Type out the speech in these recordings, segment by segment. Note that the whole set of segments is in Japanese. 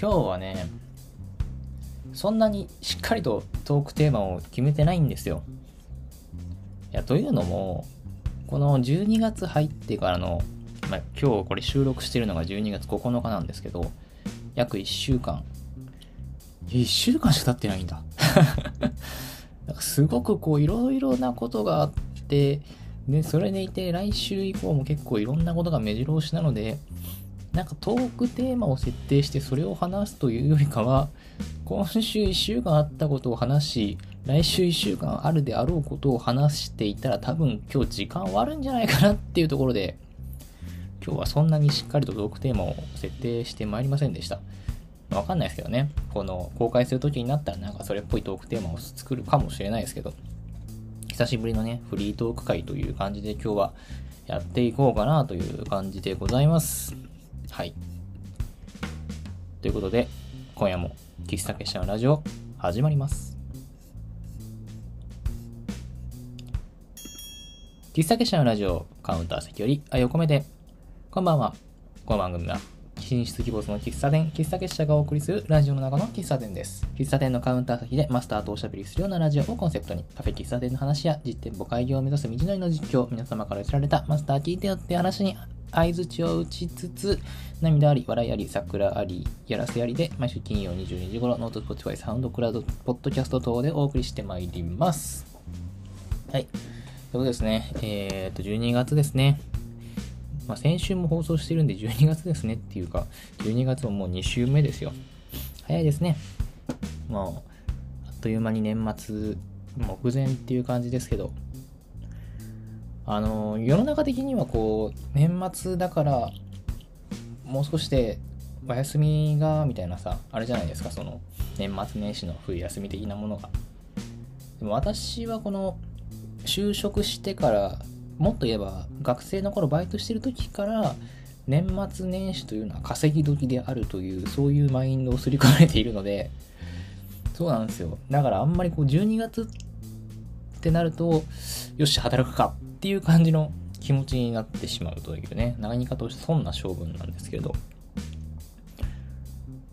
今日はね、そんなにしっかりとトークテーマを決めてないんですよ。いや、というのも、この12月入ってからの、まあ、今日これ収録してるのが12月9日なんですけど、約1週間。1週間しか経ってないんだ。なんかすごくこういろいろなことがあって、で、それでいて来週以降も結構いろんなことが目白押しなので、なんかトークテーマを設定してそれを話すというよりかは、今週1週間あったことを話し、来週1週間あるであろうことを話していたら多分今日時間終わるんじゃないかなっていうところで、今日はそんなにしっかりとトークテーマを設定してまいりませんでした。わかんないですけどね。この公開する時になったらなんかそれっぽいトークテーマを作るかもしれないですけど、久しぶりのね、フリートーク会という感じで今日はやっていこうかなという感じでございます。はい。ということで、今夜も喫茶結社のラジオ始まります。喫茶結社のラジオカウンター席より愛を込めて、こんばんは。この番組は進出希望の喫茶店、喫茶結社がお送りするラジオの中の喫茶店です。喫茶店のカウンター先でマスターとおしゃべりするようなラジオをコンセプトに、カフェ喫茶店の話や実店舗開業を目指す道のりの実況、皆様から寄せられたマスター聞いてよって話に相づちを打ちつつ、涙あり、笑いあり、桜あり、やらせありで、毎週金曜22時頃、 note、 Spotify、 SoundCloud、ポッドキャスト等でお送りしてまいります。はい。ということですね。えっ、と、12月ですね。まあ、先週も放送してるんで12月ですねっていうか、12月ももう2週目ですよ。早いですね。もう、あっという間に年末目前っていう感じですけど、あの、世の中的にはこう、年末だから、もう少しでお休みが、みたいなさ、あれじゃないですか、その、年末年始の冬休み的なものが。でも私はこの、就職してからもっと言えば学生の頃バイトしてる時から年末年始というのは稼ぎ時であるというそういうマインドを刷り込まれているのでそうなんですよだからあんまりこう12月ってなるとよし働くかっていう感じの気持ちになってしまうというね何かとしてそんな性分なんですけど。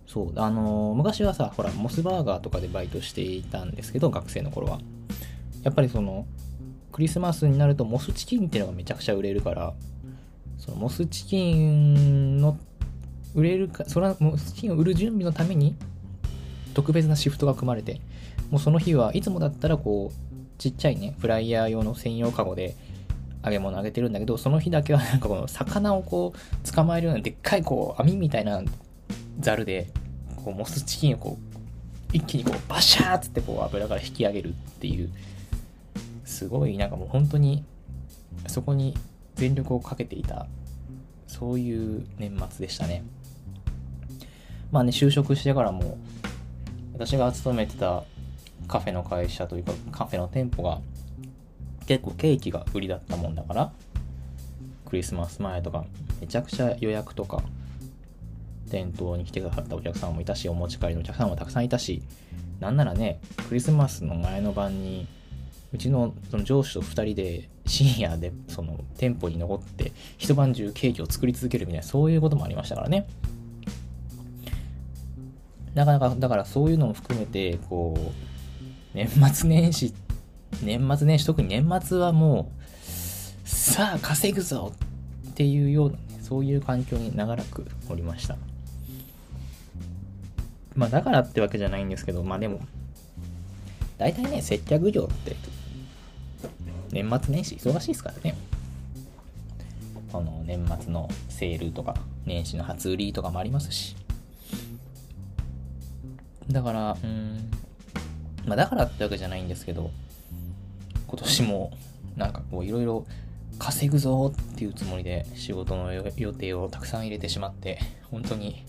そうあのー、昔はさほらモスバーガーとかでバイトしていたんですけど学生の頃は。やっぱりそのクリスマスになるとモスチキンっていうのがめちゃくちゃ売れるから、そのモスチキンの売れるか、それはモスチキンを売る準備のために特別なシフトが組まれて、もうその日はいつもだったらこう、ちっちゃいね、フライヤー用の専用カゴで揚げ物あげてるんだけど、その日だけは なんかこの魚をこう捕まえるようなでっかいこう網みたいなザルで、こうモスチキンをこう一気にこうバシャーっつってこう油から引き上げるっていうすごいなんかもう本当にそこに全力をかけていたそういう年末でしたね。まあね就職してからも私が勤めてたカフェの会社というかカフェの店舗が結構ケーキが売りだったもんだからクリスマス前とかめちゃくちゃ予約とか店頭に来てくださったお客さんもいたしお持ち帰りのお客さんもたくさんいたしなんならねクリスマスの前の晩にうちのその上司と2人で深夜でその店舗に残って一晩中ケーキを作り続けるみたいなそういうこともありましたからね。なかなかだからそういうのも含めてこう年末年始って年末年始特に年末はもうさあ稼ぐぞっていうようなねそういう環境に長らくおりましたまあだからってわけじゃないんですけどまあでも大体ね接客業って年末年始忙しいですからね。この年末のセールとか、年始の初売りとかもありますし。だから、うん、まあだからってわけじゃないんですけど、今年もなんかこういろいろ稼ぐぞっていうつもりで仕事の予定をたくさん入れてしまって、本当に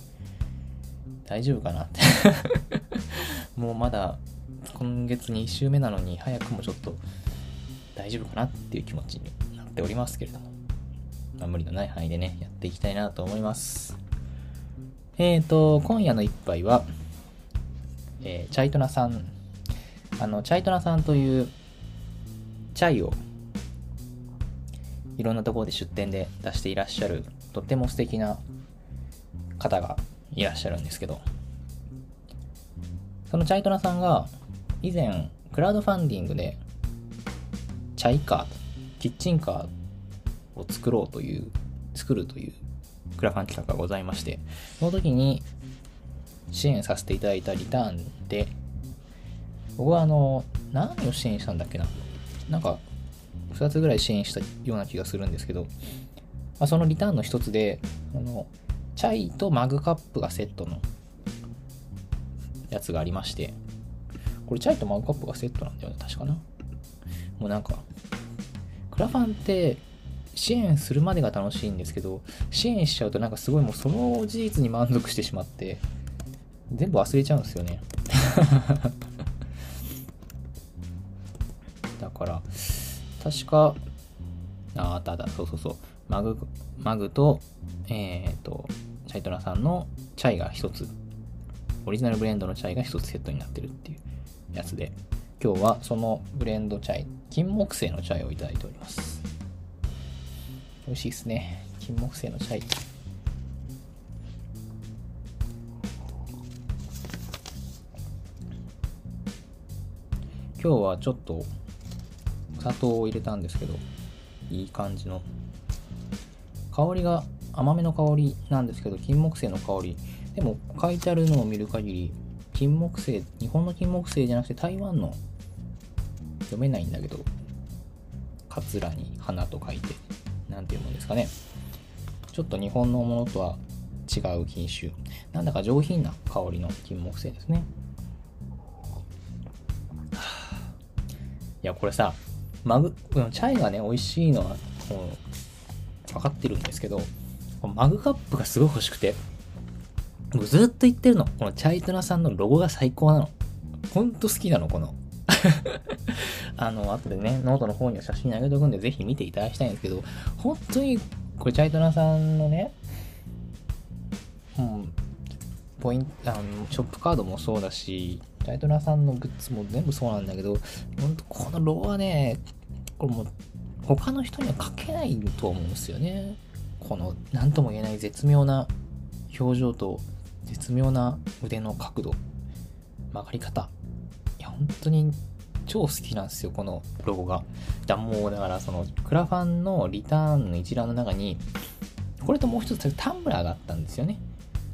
大丈夫かなって。もうまだ今月2週目なのに早くもちょっと大丈夫かなっていう気持ちになっておりますけれども、まあ、無理のない範囲でね、やっていきたいなと思います。えっ、ー、と、今夜の一杯は、えー、チャイトナさん、あの、チャイトナさんというチャイをいろんなところで出店で出していらっしゃる、とっても素敵な方がいらっしゃるんですけど、そのチャイトナさんが以前クラウドファンディングでチャイカーキッチンカーを作ろうという作るというクラファン企画がございましてその時に支援させていただいたリターンで僕はあの何を支援したんだっけな？なんか2つぐらい支援したような気がするんですけど、まあ、そのリターンの一つであのチャイとマグカップがセットのやつがありましてこれチャイとマグカップがセットなんだよね確かな。もうなんかクラファンって支援するまでが楽しいんですけど支援しちゃうとなんかすごいもうその事実に満足してしまって全部忘れちゃうんですよね。から確かああたあったそうそうそう。マグマグとえっ、ー、とチャイトラさんのチャイが一つ。オリジナルブレンドのチャイが一つセットになってるっていうやつで。今日はそのブレンドチャイ金木犀のチャイをいただいております。美味しいですね。金木犀のチャイ。今日はちょっと砂糖を入れたんですけどいい感じの。香りが甘めの香りなんですけど金木犀の香り。でも書いてあるのを見る限り金木犀日本の金木犀じゃなくて台湾の読めないんだけどカツラに花と書いて何て読むんですかね。ちょっと日本のものとは違う品種。なんだか上品な香りの金木犀ですね。いやこれさマグチャイがね美味しいのはもう分かってるんですけどマグカップがすごい欲しくてもうずっと言ってるの。このチャイトナさんのロゴが最高なの。ほんと好きなのこの。あの、後でね、ノートの方には写真あげとくんで、ぜひ見ていただきたいんですけど、本当に、これ、チャイトナさんのね、うん、ポイント、あの、ショップカードもそうだし、チャイトナさんのグッズも全部そうなんだけど、本当このロゴはね、これも、他の人には書けないと思うんですよね。この、何とも言えない絶妙な表情と、絶妙な腕の角度、曲がり方。いや、本当に超好きなんですよ、このロゴが。だもう、だからその、クラファンのリターンの一覧の中に、これともう一つタンブラーがあったんですよね。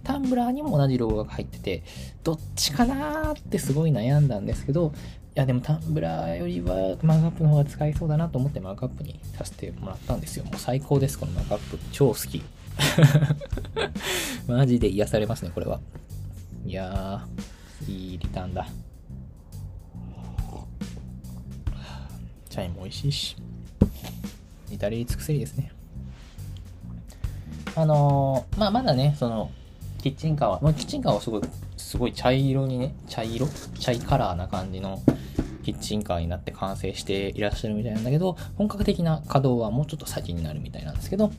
タンブラーにも同じロゴが入ってて、どっちかなーってすごい悩んだんですけど、いやでもタンブラーよりはマグカップの方が使いそうだなと思ってマグカップにさせてもらったんですよ。もう最高です、このマグカップ。超好き。マジで癒されますね、これは。いやー、いいリターンだ。チャイも美味しいし、至れり尽くせりですね。あのー、まあ、まだね、その、キッチンカーは、まあ、キッチンカーはすごい、すごい茶色にね、茶色？茶色カラーな感じのキッチンカーになって完成していらっしゃるみたいなんだけど、本格的な稼働はもうちょっと先になるみたいなんですけど、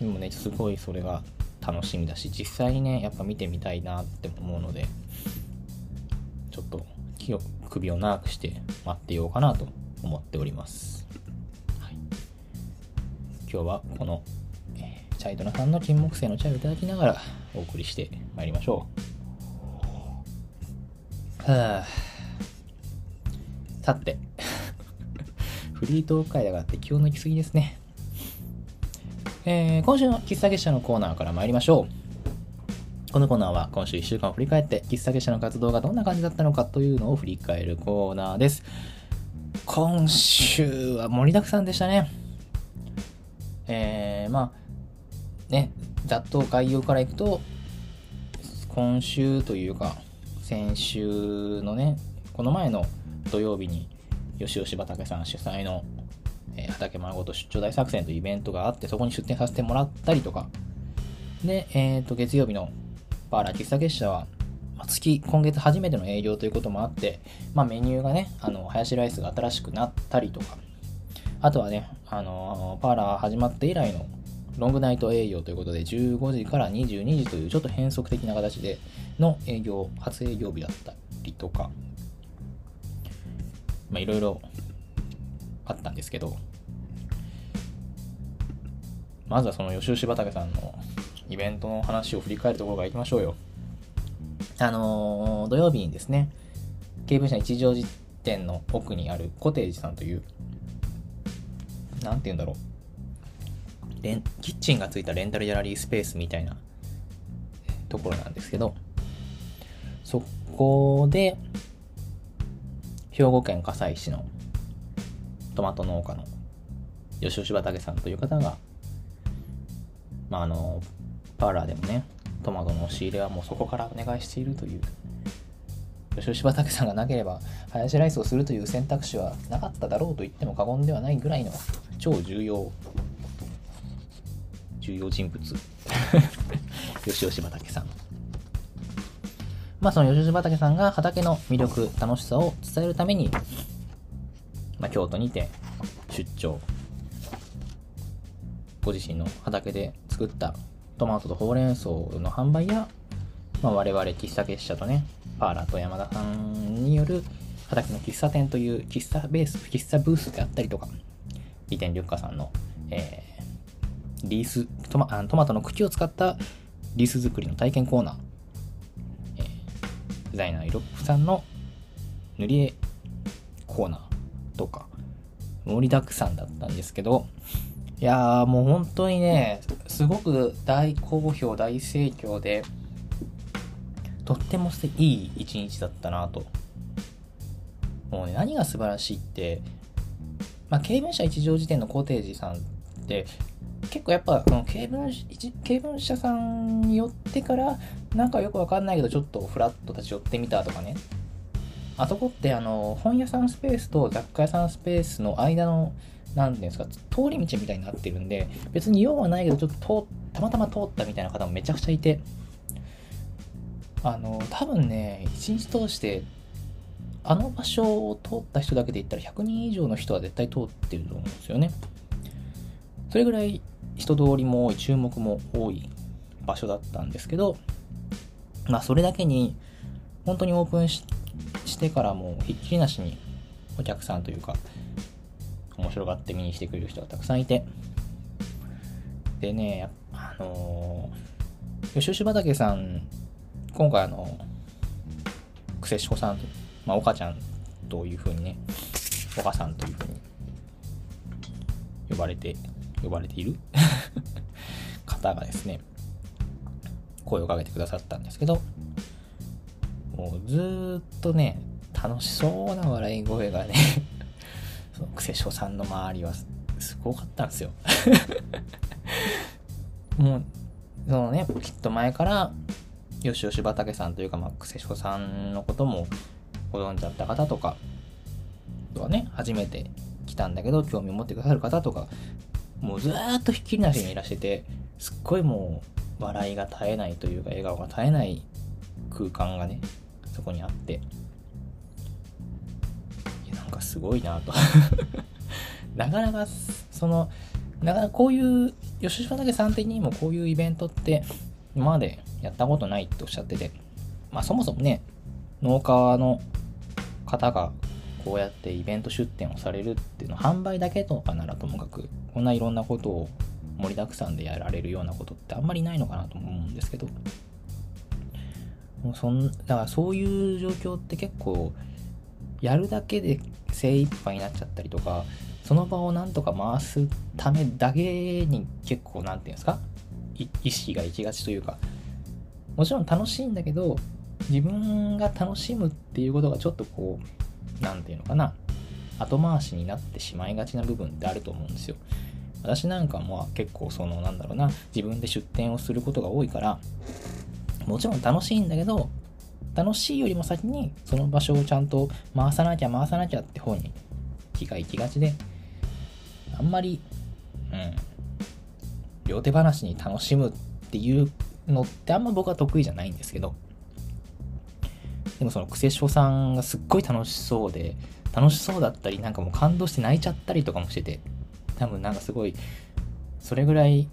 でもね、すごいそれが楽しみだし、実際にね、やっぱ見てみたいなって思うので、ちょっと首を長くして待ってようかなと思っております。はい、今日はこの、チャイドナさんの金木犀のチャイをいただきながらお送りしてまいりましょう。はあ、さて、フリートーク会だからって気を抜きすぎですね。えー、今週の喫茶月謝のコーナーから参りましょう。このコーナーは今週1週間を振り返って、喫茶結社の活動がどんな感じだったのかというのを振り返るコーナーです。今週は盛りだくさんでしたね。えー、まあ、ね、ざっと概要からいくと、今週というか、先週のね、この前の土曜日に、吉吉畑さん主催の、えー、畑丸ごと出張大作戦というイベントがあって、そこに出展させてもらったりとか、で、えっ、ー、と、月曜日のパーラー喫茶結社は、月、今月初めての営業ということもあって、まあ、メニューがね、あの、ハヤシライスが新しくなったりとか、あとはね、あの、パーラー始まって以来のロングナイト営業ということで、15時から22時というちょっと変則的な形での営業、初営業日だったりとか、まあ、いろいろあったんですけど、まずはその吉吉畑さんのイベントの話を振り返るところからいきましょうよ。あのー土曜日にですね、経文社一条寺店の奥にあるコテージさんという、なんて言うんだろう。レンキッチンがついたレンタルギャラリースペースみたいなところなんですけど、そこで、兵庫県加西市のトマト農家の吉吉畑さんという方が、まあ、あの、パーラーでもね、トマトの仕入れはもうそこからお願いしているという、吉吉畑さんがなければ、ハヤシライスをするという選択肢はなかっただろうと言っても過言ではないぐらいの超重要、重要人物、吉吉畑さん。まあその吉吉畑さんが畑の魅力、楽しさを伝えるために、まあ京都にて出張、ご自身の畑で作ったトマトとほうれん草の販売や、まあ、我々喫茶結社とね、パーラと山田さんによる畑の喫茶店という喫茶ベース、喫茶ブースであったりとか、リテンリュッカさんの、えー、リーストマ、トマトの茎を使ったリース作りの体験コーナー、えーデザイナーイロップさんの塗り絵コーナーとか、盛りだくさんだったんですけど、いやーもう本当にね、すごく大好評、大盛況で、とってもいい一日だったなと。もうね、何が素晴らしいって、まあ、経文社一条辞典のコテージさんって、結構やっぱ、その経文一経文社さんによってから、なんかよくわかんないけど、ちょっとフラッと立ち寄ってみたとかね。あそこって、あの、本屋さんスペースと雑貨屋さんスペースの間の、なんていうんですか、通り道みたいになってるんで、別に用はないけど、ちょっとたまたま通ったみたいな方もめちゃくちゃいて、あの、多分ね、一日通して、あの場所を通った人だけで言ったら100人以上の人は絶対通ってると思うんですよね。それぐらい人通りも多い、注目も多い場所だったんですけど、まあそれだけに、本当にオープンしてからもひっきりなしにお客さんというか、面白がって見に来てくれる人がたくさんいて、でね、あのー、吉吉畑さん、今回あの、クセシコさん、まあ、岡ちゃんというふうにね、岡さんというふうに呼ばれて、呼ばれている？方がですね、声をかけてくださったんですけど、もうずっとね、楽しそうな笑い声がね、そのクセショさんの周りはすごかったんですよ。もう、そのね、きっと前から、よしよし畑さんというか、まあ、クセショさんのこともご存知だった方とか、とはね、初めて来たんだけど、興味を持ってくださる方とか、もうずっとひっきりなしにいらしてて、すっごいもう、笑いが絶えないというか、笑顔が絶えない空間がね、そこにあって、いやなんかすごいなと。なかなか、その、なかなかこういう、吉島武さん的にもこういうイベントって、今までやったことないっておっしゃってて、まあそもそもね、農家の方がこうやってイベント出店をされるっていうの販売だけとかならともかくこんないろんなことを盛りだくさんでやられるようなことってあんまりないのかなと思うんですけどもうそんだからそういう状況って結構やるだけで精一杯になっちゃったりとかその場をなんとか回すためだけに結構なんていうんですか意識が行きがちというかもちろん楽しいんだけど自分が楽しむっていうことがちょっとこうなんていうのかな。後回しになってしまいがちな部分ってあると思うんですよ。私なんかも結構そのなんだろうな。自分で出店をすることが多いからもちろん楽しいんだけど楽しいよりも先にその場所をちゃんと回さなきゃ回さなきゃって方に気が行きがちであんまりうん両手話に楽しむっていうのってあんま僕は得意じゃないんですけどでもそのクセショさんがすっごい楽しそうで楽しそうだったりなんかもう感動して泣いちゃったりとかもしてて多分なんかすごいそれぐらい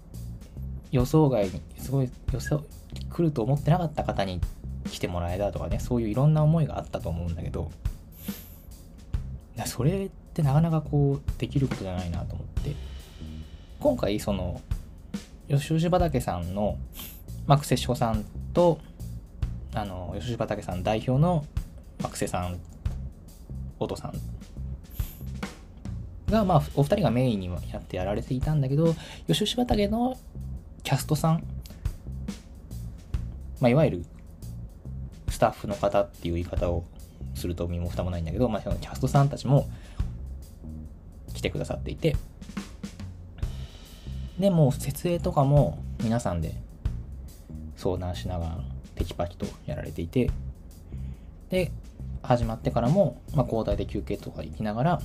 予想外にすごい予想来ると思ってなかった方に来てもらえたとかねそういういろんな思いがあったと思うんだけどそれってなかなかこうできることじゃないなと思って。今回その吉吉畑さんの、まあ、クセシコさんとあの吉畑さん代表の学生さん音さん。が、まあ、お二人がメインにやってやられていたんだけど吉吉畑のキャストさん、まあ、いわゆるスタッフの方っていう言い方をすると身も蓋もないんだけど、まあ、そのキャストさんたちも来てくださっていて。でもう設営とかも皆さんで相談しながらテキパキとやられていてで始まってからも、まあ、交代で休憩とか行きながら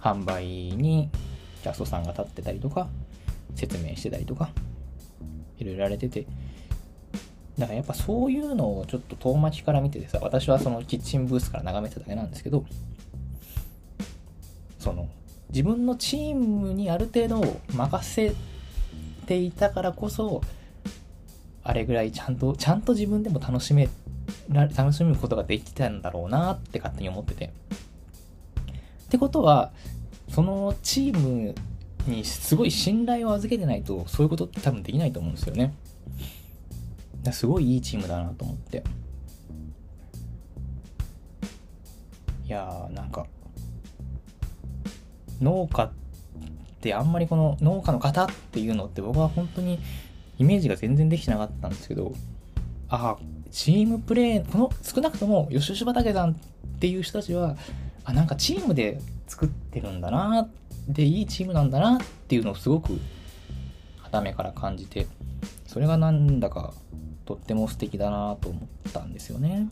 販売にキャストさんが立ってたりとか説明してたりとかいろいろやられててだからやっぱそういうのをちょっと遠巻きから見ててさ私はそのキッチンブースから眺めてただけなんですけどその自分のチームにある程度任せていたからこそあれぐらいちゃんとちゃんと自分でも楽しめ楽しむことができたんだろうなって勝手に思ってて。ってことはそのチームにすごい信頼を預けてないとそういうことって多分できないと思うんですよね。すごいいいチームだなと思って。いやーなんか農家ってあんまりこの農家の方っていうのって僕は本当にイメージが全然できてなかったんですけどああチームプレーこの少なくとも吉吉畑さんっていう人たちはあなんかチームで作ってるんだなでいいチームなんだなっていうのをすごく肌目から感じてそれがなんだかとっても素敵だなと思ったんですよね。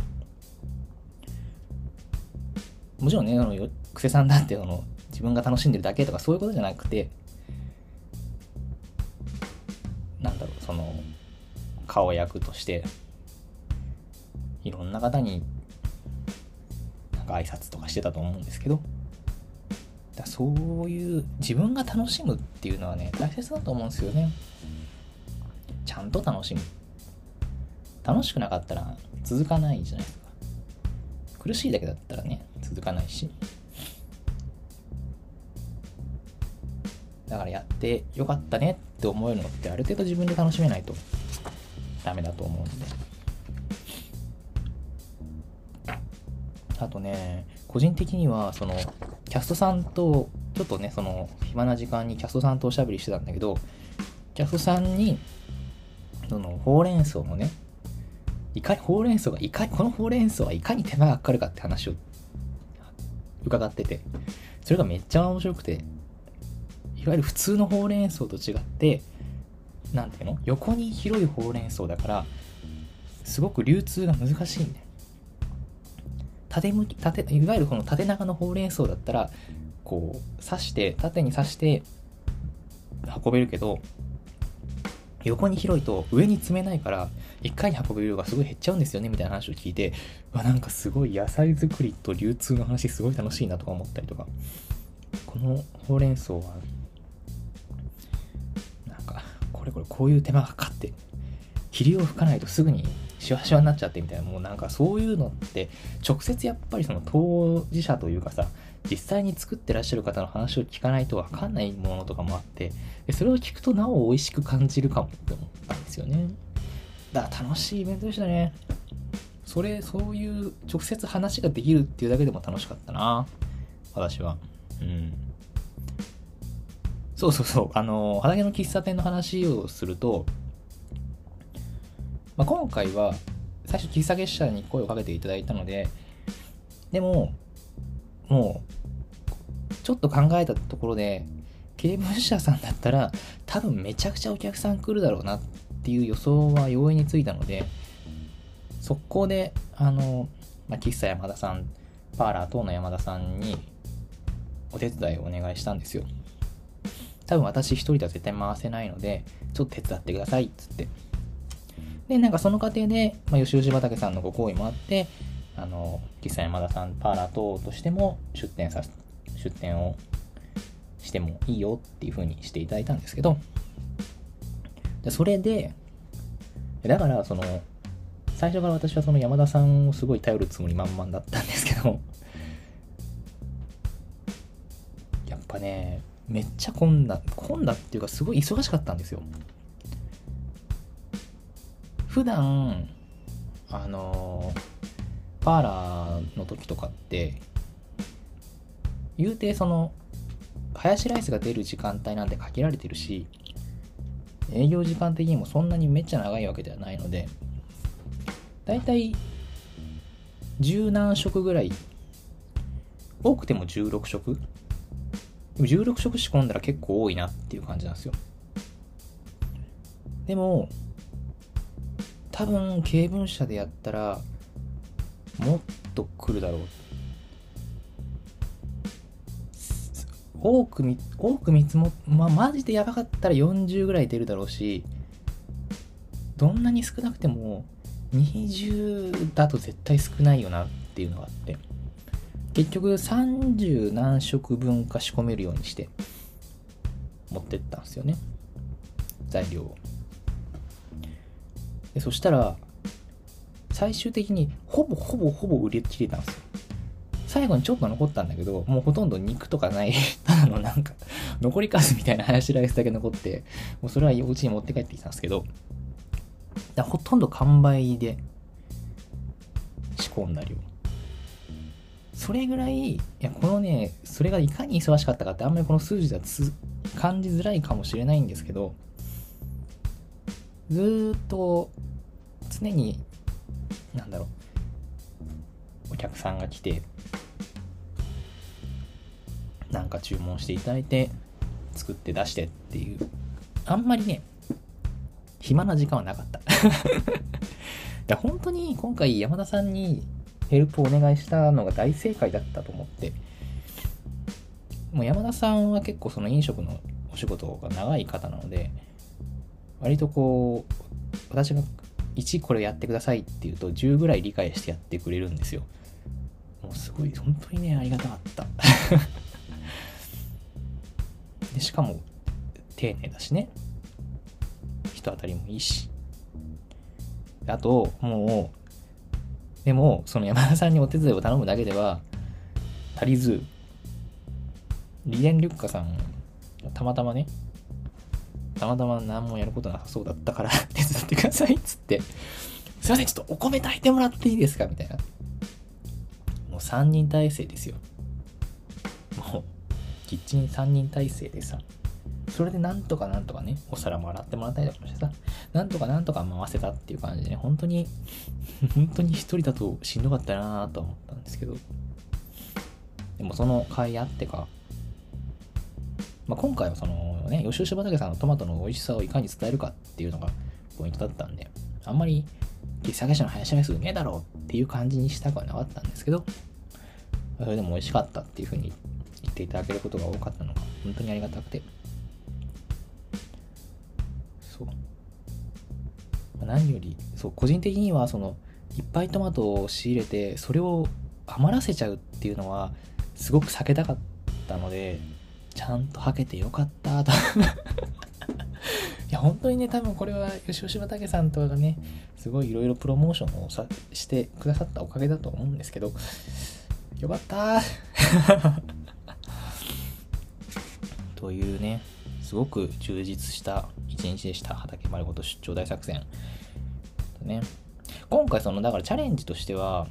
もちろんねあの久世さんだってその自分が楽しんでるだけとかそういうことじゃなくてなんだろう。その顔役としていろんな方になんか挨拶とかしてたと思うんですけどだそういう自分が楽しむっていうのはね大切だと思うんですよね。ちゃんと楽しむ。楽しくなかったら続かないじゃないですか。苦しいだけだったらね続かないし。だからやってよかったねって思えるのってある程度自分で楽しめないとダメだと思うんで。あとね個人的にはそのキャストさんとちょっとねその暇な時間にキャストさんとおしゃべりしてたんだけどキャストさんにそのほうれん草のねいかにほうれん草がいかにこのほうれん草はいかに手間がかかるかって話を伺っててそれがめっちゃ面白くていわゆる普通のほうれん草と違って、なんていうの？横に広いほうれん草だから、すごく流通が難しいんだよ。縦向き、縦、いわゆるこの縦長のほうれん草だったら、こう、刺して、縦に刺して運べるけど、横に広いと上に積めないから、1回に運べる量がすごい減っちゃうんですよね、みたいな話を聞いて、わ、なんかすごい野菜作りと流通の話すごい楽しいなとか思ったりとか、このほうれん草はれこれこういう手間がかかって霧を吹かないとすぐにシワシワになっちゃってみたいなもうなんかそういうのって直接やっぱりその当事者というかさ実際に作ってらっしゃる方の話を聞かないと分かんないものとかもあってそれを聞くとなお美味しく感じるかもって思ったんですよね。だから楽しいイベントでしたね。それそういう直接話ができるっていうだけでも楽しかったな私は。うん。そうそうそう、あの、畑の喫茶店の話をすると、まあ、今回は、最初、喫茶月謝に声をかけていただいたので、でも、もう、ちょっと考えたところで、刑務者さんだったら、多分めちゃくちゃお客さん来るだろうなっていう予想は容易についたので、速攻で、あの、まあ、喫茶山田さん、パーラー等の山田さんにお手伝いをお願いしたんですよ。多分私一人では絶対回せないので、ちょっと手伝ってください、っつって。で、なんかその過程で、まあ、吉吉畑さんのご好意もあって、あの、喫茶山田さん、パーラー等としても出店さ出店をしてもいいよっていう風にしていただいたんですけど、でそれで、だから、その、最初から私はその山田さんをすごい頼るつもり満々だったんですけど、やっぱね、めっちゃ混んだ、混んだっていうかすごい忙しかったんですよ。普段、あのパーラーの時とかって言うてそのハヤシライスが出る時間帯なんて限られてるし営業時間的にもそんなにめっちゃ長いわけではないのでだいたい十何食ぐらい多くても16食16食仕込んだら結構多いなっていう感じなんですよ。でも多分経文社でやったらもっと来るだろう。多く見多く見積もまあマジでやばかったら40ぐらい出るだろうしどんなに少なくても20だと絶対少ないよなっていうのがあって。結局30何食分か仕込めるようにして持ってったんですよね。材料を。でそしたら最終的にほぼほぼほぼ売り切れたんですよ。最後にちょっと残ったんだけどもうほとんど肉とかない。ただのなんか残り数みたいなハヤシライスだけ残ってもうそれはお家に持って帰ってきたんですけどだほとんど完売で仕込んだ量。それぐらいいやこのねそれがいかに忙しかったかってあんまりこの数字ではつ感じづらいかもしれないんですけどずーっと常になんだろうお客さんが来てなんか注文していただいて作って出してっていうあんまりね暇な時間はなかった。で本当に今回山田さんにヘルプをお願いしたのが大正解だったと思って。もう山田さんは結構その飲食のお仕事が長い方なので割とこう私が1これやってくださいって言うと10ぐらい理解してやってくれるんですよ。もうすごい本当にねありがたかった。でしかも丁寧だしね。人当たりもいいし。あともうでもその山田さんにお手伝いを頼むだけでは足りずリエン・リュッカさんたまたまねたまたま何もやることなさそうだったから 手伝ってくださいっつってすいませんちょっとお米炊いてもらっていいですかみたいな。もう3人体制ですよ。もうキッチン3人体制でさ。それでなんとかなんとかね、お皿も洗ってもらったりとかしてさ、なんとかなんとか回せたっていう感じでね、本当に、本当に一人だとしんどかったなと思ったんですけど、でもその甲斐あってか、まあ、今回はそのね、吉吉畑さんのトマトの美味しさをいかに伝えるかっていうのがポイントだったんで、あんまり、喫茶店の林ライスうめえだろうっていう感じにしたくはなかったんですけど、それでも美味しかったっていう風に言っていただけることが多かったのが、本当にありがたくて、そう。何より、そう、個人的には、その、いっぱいトマトを仕入れて、それを余らせちゃうっていうのは、すごく避けたかったので、ちゃんとはけてよかったと。いや、本当にね、多分これは吉吉畑さんとかがね、すごいいろいろプロモーションをさしてくださったおかげだと思うんですけど、よかった。というね、すごく充実した一日でした。畑丸ごと出張大作戦。ね。今回その、だからチャレンジとしては、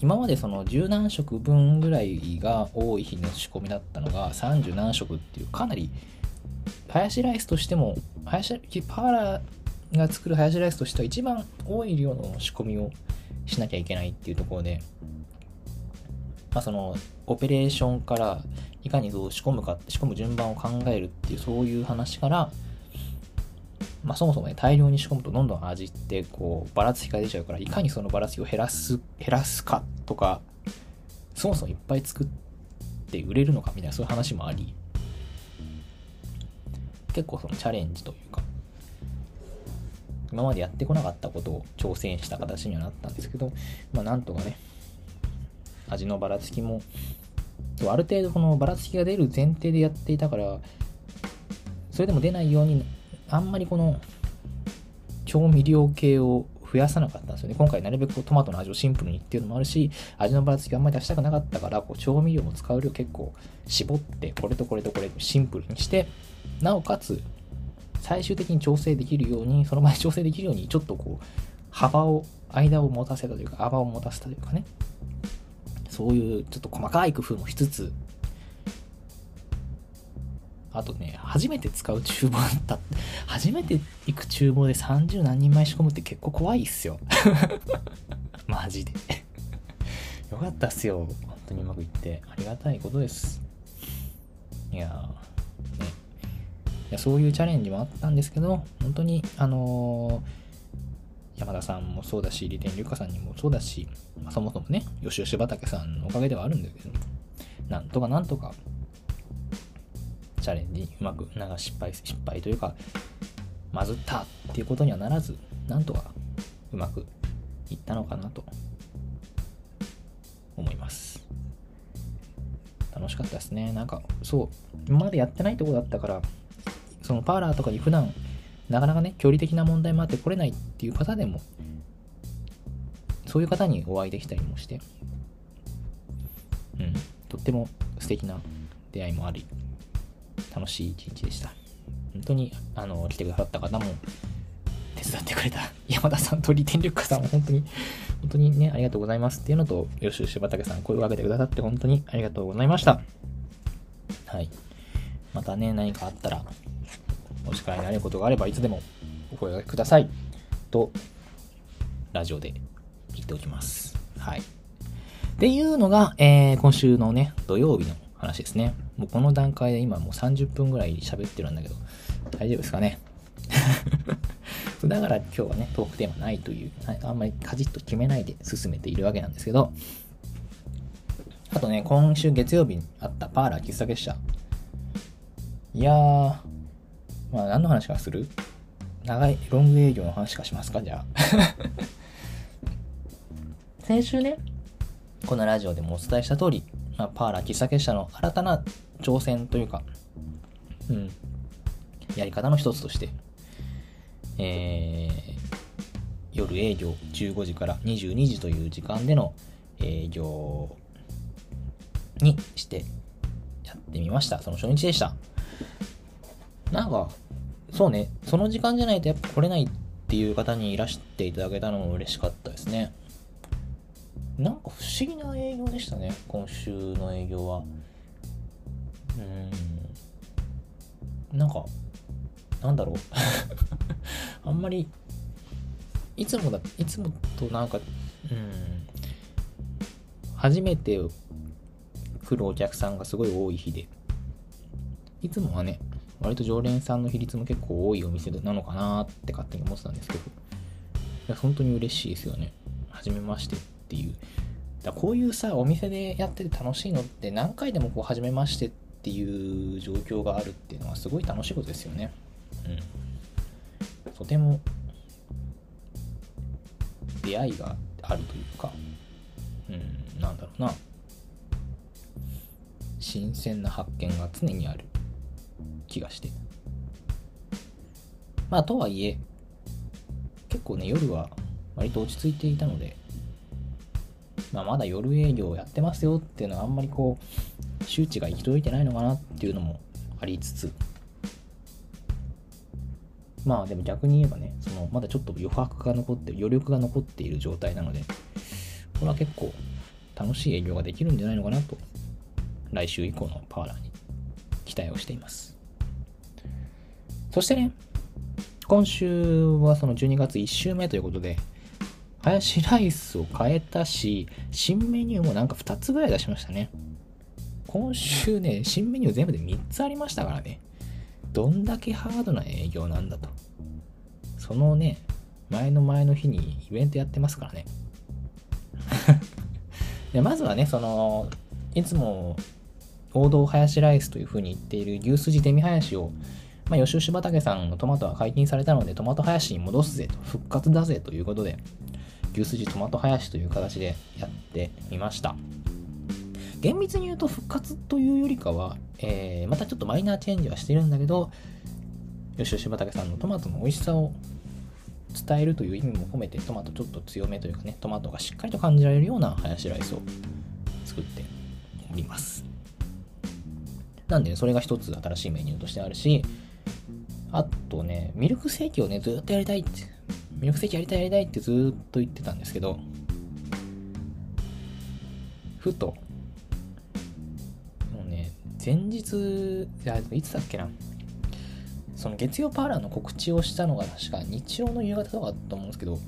今までその十何食分ぐらいが多い日の仕込みだったのが30何食っていうかなりハヤシライスとしてもハヤシパーラーが作るハヤシライスとしては一番多い量の仕込みをしなきゃいけないっていうところで、まあ、そのオペレーションからいかにどう仕込むか仕込む順番を考えるっていうそういう話からまあ、そもそもね、大量に仕込むとどんどん味ってこうばらつきが出ちゃうから、いかにそのばらつきを減らす、減らすかとか、そもそもいっぱい作って売れるのかみたいなそういう話もあり、結構そのチャレンジというか、今までやってこなかったことを挑戦した形にはなったんですけど、まあなんとかね、味のばらつきも、ある程度このばらつきが出る前提でやっていたから、それでも出ないようにあんまりこの調味料系を増やさなかったんですよね。今回なるべくトマトの味をシンプルにっていうのもあるし、味のばらつきあんまり出したくなかったから、こう調味料を使う量結構絞って、これとこれとこれシンプルにして、なおかつ最終的に調整できるように、その場で調整できるように、ちょっとこう、幅を、間を持たせたというか、幅を持たせたというかね、そういうちょっと細かい工夫もしつつ、あとね、初めて使う厨房だった。初めて行く厨房で30何人前仕込むって結構怖いっすよ。マジでよかったっすよ。本当にうまくいって。ありがたいことです。いやー、ね。いやそういうチャレンジもあったんですけど、本当に、あのー、山田さんもそうだし、利天龍香さんにもそうだし、まあ、そもそもね、吉吉畑さんのおかげではあるんだけど、なんとかなんとかチャレンジうまくなんか失敗失敗というかまずったっていうことにはならずなんとかうまくいったのかなと思います。楽しかったですね。なんかそう今までやってないとこだったからそのパーラーとかに普段なかなかね距離的な問題もあって来れないっていう方でもそういう方にお会いできたりもしてうんとっても素敵な出会いもあり楽しい一日でした。本当に、あの、来てくださった方も、手伝ってくれた 山田さんと李天力さんも本当に、本当にね、ありがとうございますっていうのと、吉吉畑さん、声をかけてくださって本当にありがとうございました。はい。またね、何かあったら、お力になれることがあれば、いつでもお声がけください。と、ラジオで言っておきます。はい。っていうのが、えー、今週のね、土曜日の話ですね。もうこの段階で今もう30分ぐらい喋ってるんだけど、大丈夫ですかね？だから今日はね、トークテーマないという、あんまりカジッと決めないで進めているわけなんですけど、あとね、今週月曜日にあったパーラー喫茶結社。いやー、まあ何の話かする？長いロング営業の話かしますか？じゃあ。先週ね、このラジオでもお伝えした通り、まあ、パーラー喫茶結社の新たな挑戦というか、うん、やり方の一つとして、えー、夜営業15時から22時という時間での営業にしてやってみました。その初日でした。なんか、そうね、その時間じゃないとやっぱ来れないっていう方にいらしていただけたのも嬉しかったですね。なんか不思議な営業でしたね、今週の営業は。うん。なんか、なんだろう。あんまり、いつもだ、いつもとなんか、うん。初めて来るお客さんがすごい多い日で、いつもはね、割と常連さんの比率も結構多いお店なのかなって勝手に思ってたんですけど、いや、本当に嬉しいですよね。はじめましてっていう。だこういうさ、お店でやってて楽しいのって何回でもこう、初めましてっていう状況があるっていうのはすごい楽しいことですよね。うん。とても出会いがあるというか、うん、なんだろうな。新鮮な発見が常にある気がして。まあ、とはいえ、結構ね、夜は割と落ち着いていたので、まあ、まだ夜営業やってますよっていうのはあんまりこう周知が行き届いてないのかなっていうのもありつつまあでも逆に言えばねそのまだちょっと余白が残ってる余力が残っている状態なのでこれは結構楽しい営業ができるんじゃないのかなと来週以降のパワーラーに期待をしていますそしてね今週はその12月1週目ということでハヤシライスを変えたし、新メニューもなんか2つぐらい出しましたね。今週ね、新メニュー全部で3つありましたからね。どんだけハードな営業なんだと。そのね、前の前の日にイベントやってますからね。でまずはね、その、いつも王道ハヤシライスという風に言っている牛すじデミハヤシを、まあ、吉吉畑さんのトマトは解禁されたので、トマトハヤシに戻すぜと、復活だぜということで、牛すじトマトハヤシという形でやってみました。厳密に言うと復活というよりかは、えー、またちょっとマイナーチェンジはしてるんだけど、吉吉畑さんのトマトの美味しさを伝えるという意味も込めてトマトちょっと強めというかね、トマトがしっかりと感じられるようなハヤシライスを作っております。なんで、ね、それが一つ新しいメニューとしてあるし、あとね、ミルクセーキをね、ずっとやりたいって。ミルクセーキやりたいやりたいってずっと言ってたんですけど、ふと、もうね、前日、いつだっけな、その月曜パーラーの告知をしたのが確か日曜の夕方とかだと思うんですけど、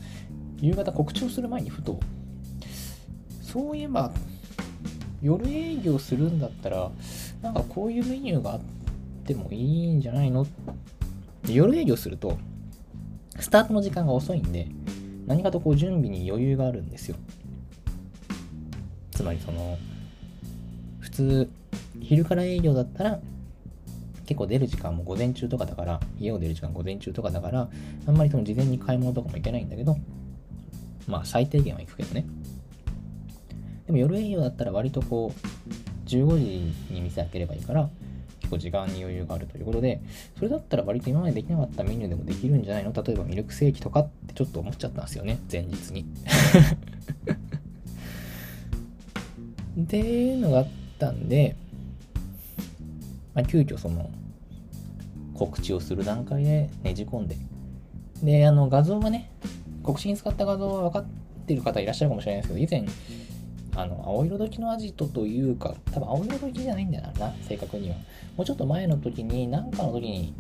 夕方告知をする前にふと、そういえば、夜営業するんだったら、なんかこういうメニューがあってもいいんじゃないの夜営業すると、スタートの時間が遅いんで、何かとこう準備に余裕があるんですよ。つまりその、普通、昼から営業だったら、結構出る時間も午前中とかだから、家を出る時間午前中とかだから、あんまりその事前に買い物とかも行けないんだけど、まあ最低限は行くけどね。でも夜営業だったら割とこう、15時に店開ければいいから、結構時間に余裕があるということで、それだったら割と今までできなかったメニューでもできるんじゃないの？例えばミルクセーキとかってちょっと思っちゃったんですよね、前日に。っていうのがあったんで、まあ、急遽その告知をする段階でねじ込んで、で、あの画像がね、告知に使った画像は分かってる方いらっしゃるかもしれないですけど、以前、あの、青色時のアジトというか、多分青色時じゃないんだよな、正確には。もうちょっと前の時に、なんかの時に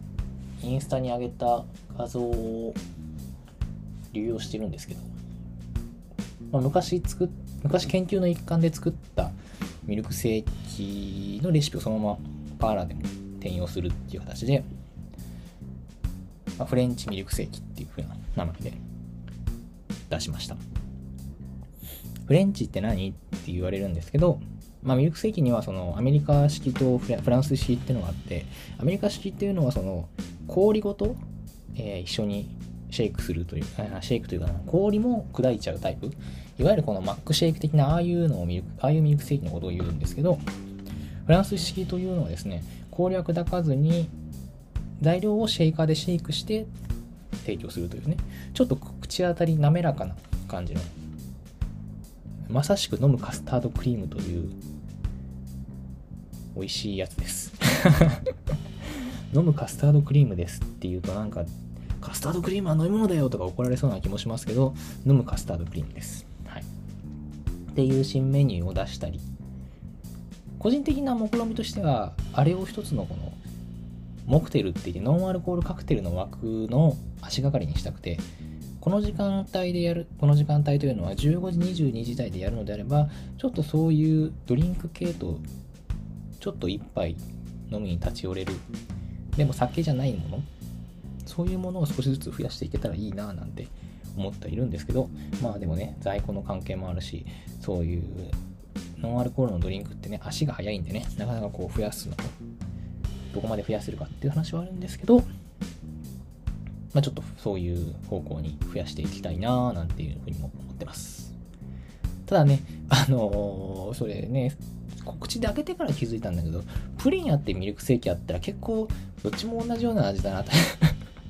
インスタに上げた画像を流用してるんですけど、まあ、昔作っ、昔研究の一環で作ったミルクセーキのレシピをそのままパーラーでも転用するっていう形で、まあ、フレンチミルクセーキっていう風な名前で出しました。フレンチって何？って言われるんですけど、まあ、ミルクセーキにはそのアメリカ式とフランス式っていうのがあってアメリカ式っていうのはその氷ごと、えー、一緒にシェイクするというシェイクというか氷も砕いちゃうタイプ。いわゆるこのマックシェイク的なああいうのをミルクああいうミルクセーキのことを言うんですけどフランス式というのはですね氷は砕かずに材料をシェイカーでシェイクして提供するというねちょっと口当たり滑らかな感じのまさしく飲むカスタードクリームという美味しいやつです。飲むカスタードクリームですっていうとなんかカスタードクリームは飲み物だよとか怒られそうな気もしますけど飲むカスタードクリームです、はい、っていう新メニューを出したり個人的な目論見みとしてはあれを一つのこのモクテルっていうノンアルコールカクテルの枠の足がかりにしたくてこの時間帯でやる、この時間帯というのは15時22時台でやるのであれば、ちょっとそういうドリンク系と、ちょっと一杯飲みに立ち寄れる。でも酒じゃないものそういうものを少しずつ増やしていけたらいいななんて思っているんですけど、まあでもね、在庫の関係もあるし、そういうノンアルコールのドリンクってね、足が速いんでね、なかなかこう増やすのどこまで増やせるかっていう話はあるんですけど、まあ、ちょっとそういう方向に増やしていきたいなーなんていうふうにも思ってます。ただね、あのー、それね、告知で開けてから気づいたんだけど、プリンあってミルクセーキあったら結構どっちも同じような味だなと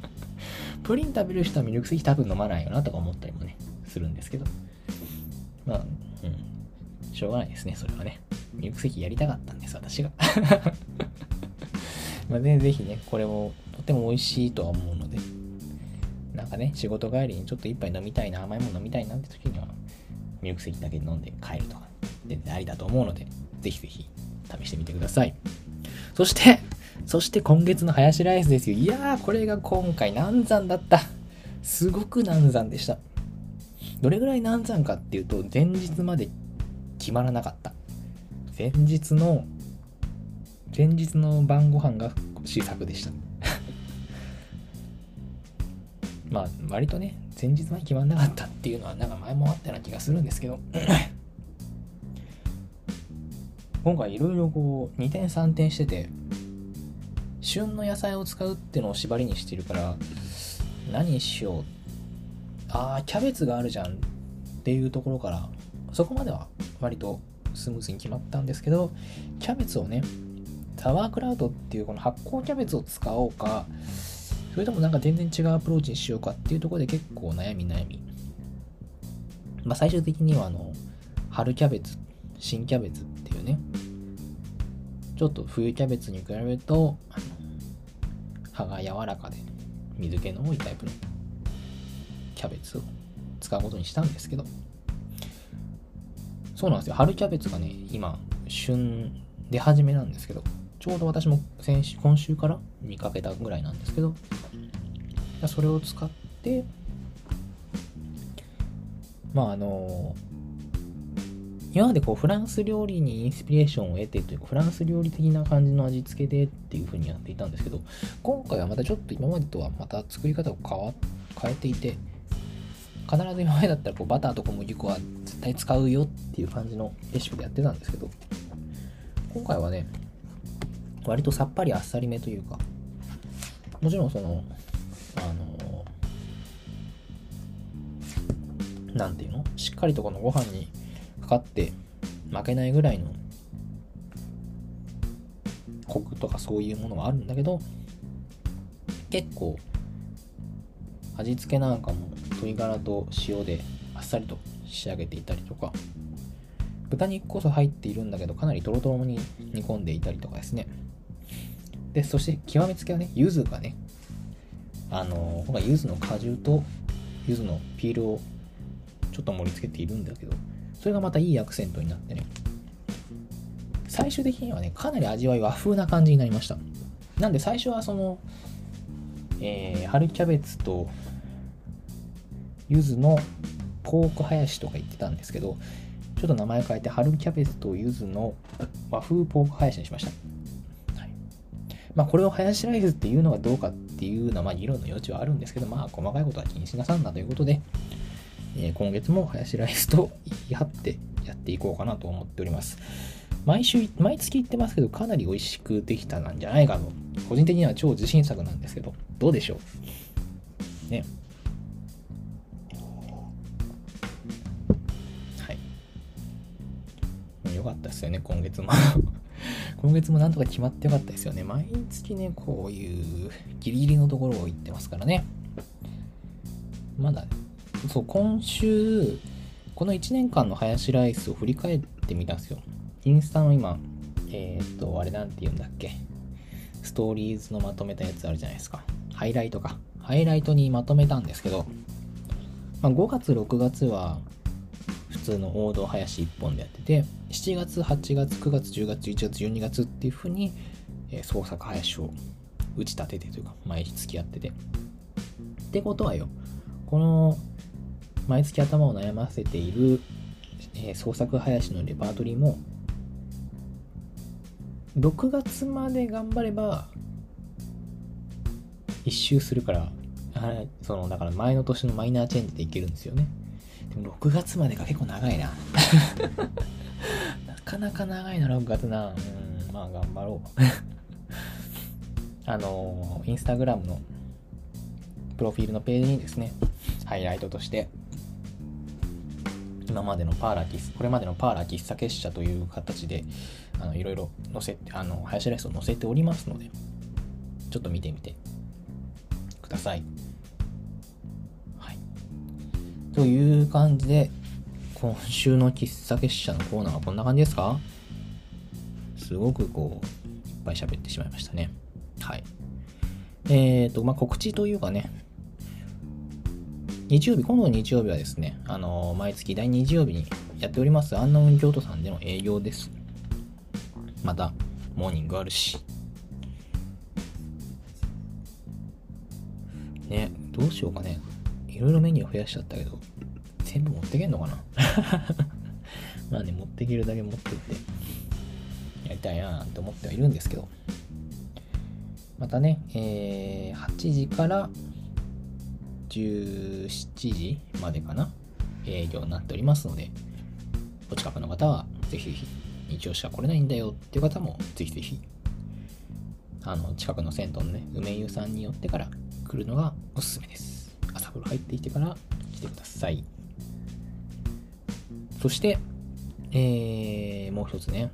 プリン食べる人はミルクセーキ多分飲まないよなとか思ったりもね、するんですけど。まあ、うん。しょうがないですね、それはね。ミルクセーキやりたかったんです、私が。まあね、ぜひね、これもとても美味しいとは思うので、なんかね、仕事帰りにちょっと一杯飲みたいな、甘いもの飲みたいなって時には、ミルクセキだけ飲んで帰るとか、全然ありだと思うので、ぜひぜひ試してみてください。そして、そして今月のハヤシライスですよ。いやー、これが今回難産だった。すごく難産でした。どれぐらい難産かっていうと、前日まで決まらなかった。前日の、前日の晩ご飯が試作でした。まあ割とね前日まで決まんなかったっていうのはなんか前もあったような気がするんですけど。今回いろいろこう2点3点してて旬の野菜を使うっていうのを縛りにしてるから何にしよう。ああキャベツがあるじゃんっていうところからそこまでは割とスムーズに決まったんですけどキャベツをねサワークラウドっていうこの発酵キャベツを使おうかそれともなんか全然違うアプローチにしようかっていうところで結構悩み悩み。まあ最終的にはあの、春キャベツ、新キャベツっていうね、ちょっと冬キャベツに比べると、葉が柔らかで水気の多いタイプのキャベツを使うことにしたんですけど、そうなんですよ。春キャベツがね、今、旬出始めなんですけど、ちょうど私も先週、今週から見かけたぐらいなんですけど、それを使って、まああの、今までこうフランス料理にインスピレーションを得てというか、フランス料理的な感じの味付けでっていう風にやっていたんですけど、今回はまたちょっと今までとはまた作り方を変わ変えていて、必ず今までだったらこうバターと小麦粉は絶対使うよっていう感じのレシピでやってたんですけど、今回はね、割とさっぱりあっさりめというか、もちろんその、あの、なんていうの？しっかりとこのご飯にかかって負けないぐらいのコクとかそういうものはあるんだけど、結構味付けなんかも鶏ガラと塩であっさりと仕上げていたりとか豚肉こそ入っているんだけどかなりトロトロに煮込んでいたりとかですね。でそして極めつけはね柚子がねあの今回柚子の果汁と柚子のピールをちょっと盛り付けているんだけどそれがまたいいアクセントになってね最終的にはねかなり味わい和風な感じになりましたなんで最初はそのえー、春キャベツと柚子のポークハヤシとか言ってたんですけど、ちょっと名前変えて春キャベツと柚子の和風ポークハヤシにしました。まあこれをハヤシライスっていうのがどうかっていうのはまあ議論の余地はあるんですけど、まあ細かいことは気にしなさんなということで、えー、今月もハヤシライスと言い張ってやっていこうかなと思っております。毎週、毎月行ってますけど、かなり美味しくできたなんじゃないかと。個人的には超自信作なんですけど、どうでしょう？ね。はい。よかったですよね、今月も今月もなんとか決まってよかったですよね。毎月ね、こういうギリギリのところを行ってますからね。まだ、そう、今週、この1年間のハヤシライスを振り返ってみたんですよ。インスタの今、えー、っと、あれなんて言うんだっけ。ストーリーズのまとめたやつあるじゃないですか。ハイライトか。ハイライトにまとめたんですけど、まあ、5月、6月は普通の王道林1本でやってて、7月、8月、9月、10月、11月、12月っていう風に、えー、創作林を打ち立ててというか、毎月やってて。ってことはよ、この毎月頭を悩ませている、えー、創作林のレパートリーも6月まで頑張れば一周するからそのだから前の年のマイナーチェンジでいけるんですよね6月までが結構長いな なかなか長いな6月なうんまあ頑張ろう あのインスタグラムのプロフィールのページにですねハイライトとして今までのパーラキスこれまでのパーラ喫茶結社という形であのいろいろ載せて、あの、ハヤシライスを載せておりますので、ちょっと見てみてくださ。い。という感じで、今週の喫茶結社のコーナーはこんな感じですか？すごくこう、いっぱい喋ってしまいましたね。はい。えっ、ー、と、まあ、告知というかね、日曜日、今度の日曜日はですね、あのー、毎月第2日曜日にやっております、アンノウン京都さんでの営業です。またモーニングあるしねどうしようかねいろいろメニュー増やしちゃったけど全部持ってけんのかな？まあね持ってけるだけ持ってってやりたいなって思ってはいるんですけど。またね、えー、8時から17時までかな？営業になっておりますのでお近くの方はぜひぜひ日曜しか来れないんだよっていう方もぜひぜひあの近くの銭湯のね梅湯さんに寄ってから来るのがおすすめです。朝風呂入ってきてから来てください。そしてえー、もう一つね。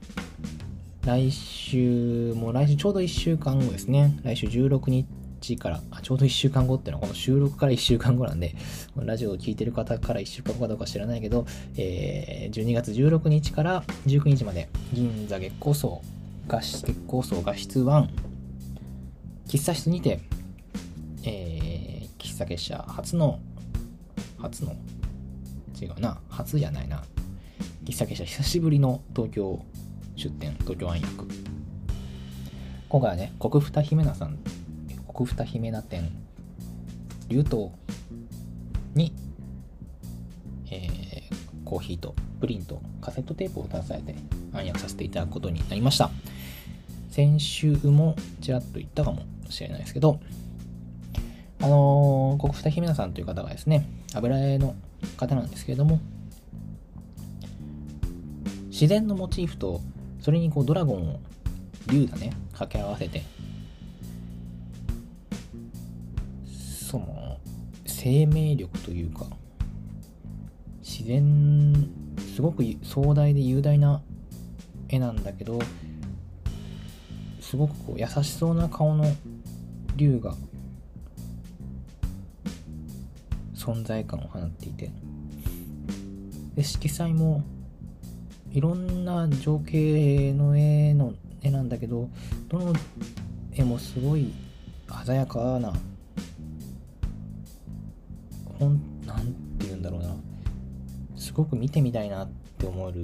来週もう来週ちょうど1週間後ですね。来週16日から、あちょうど1週間後っていうのはこの収録から1週間後なんで、ラジオを聴いてる方から1週間後かどうか知らないけど、えー、12月16日から19日まで、銀座月光荘、月光荘画室1、喫茶室にて、えー、喫茶結社初の初の違うな初じゃないな。喫茶結社久しぶりの東京出店東京暗躍今回はね国二姫菜さん国二姫菜店流東に、えー、コーヒーとプリンとカセットテープを携えて暗躍させていただくことになりました。先週もちらっと言ったかもしれないですけどあのー、国二姫菜さんという方がですね油絵の方なんですけれども自然のモチーフとそれにこうドラゴンを竜がね掛け合わせてその生命力というか自然すごく壮大で雄大な絵なんだけどすごくこう優しそうな顔の竜が存在感を放っていて。で色彩もいろんな情景の絵の絵なんだけどどの絵もすごい鮮やかなほんなんて言うんだろうな。すごく見てみたいなって思える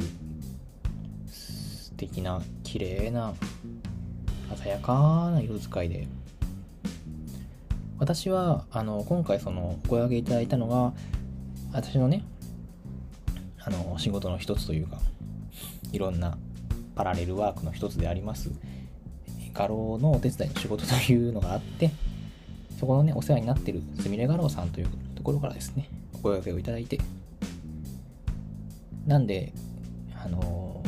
素敵な綺麗な鮮やかな色使いで。私はあの今回そのご上げいただいたのが私のねあの仕事の一つというかいろんなパラレルワークの一つであります。画廊のお手伝いの仕事というのがあってそこのねお世話になってるすみれ画廊さんというところからですねお声掛けをいただいて。なんであの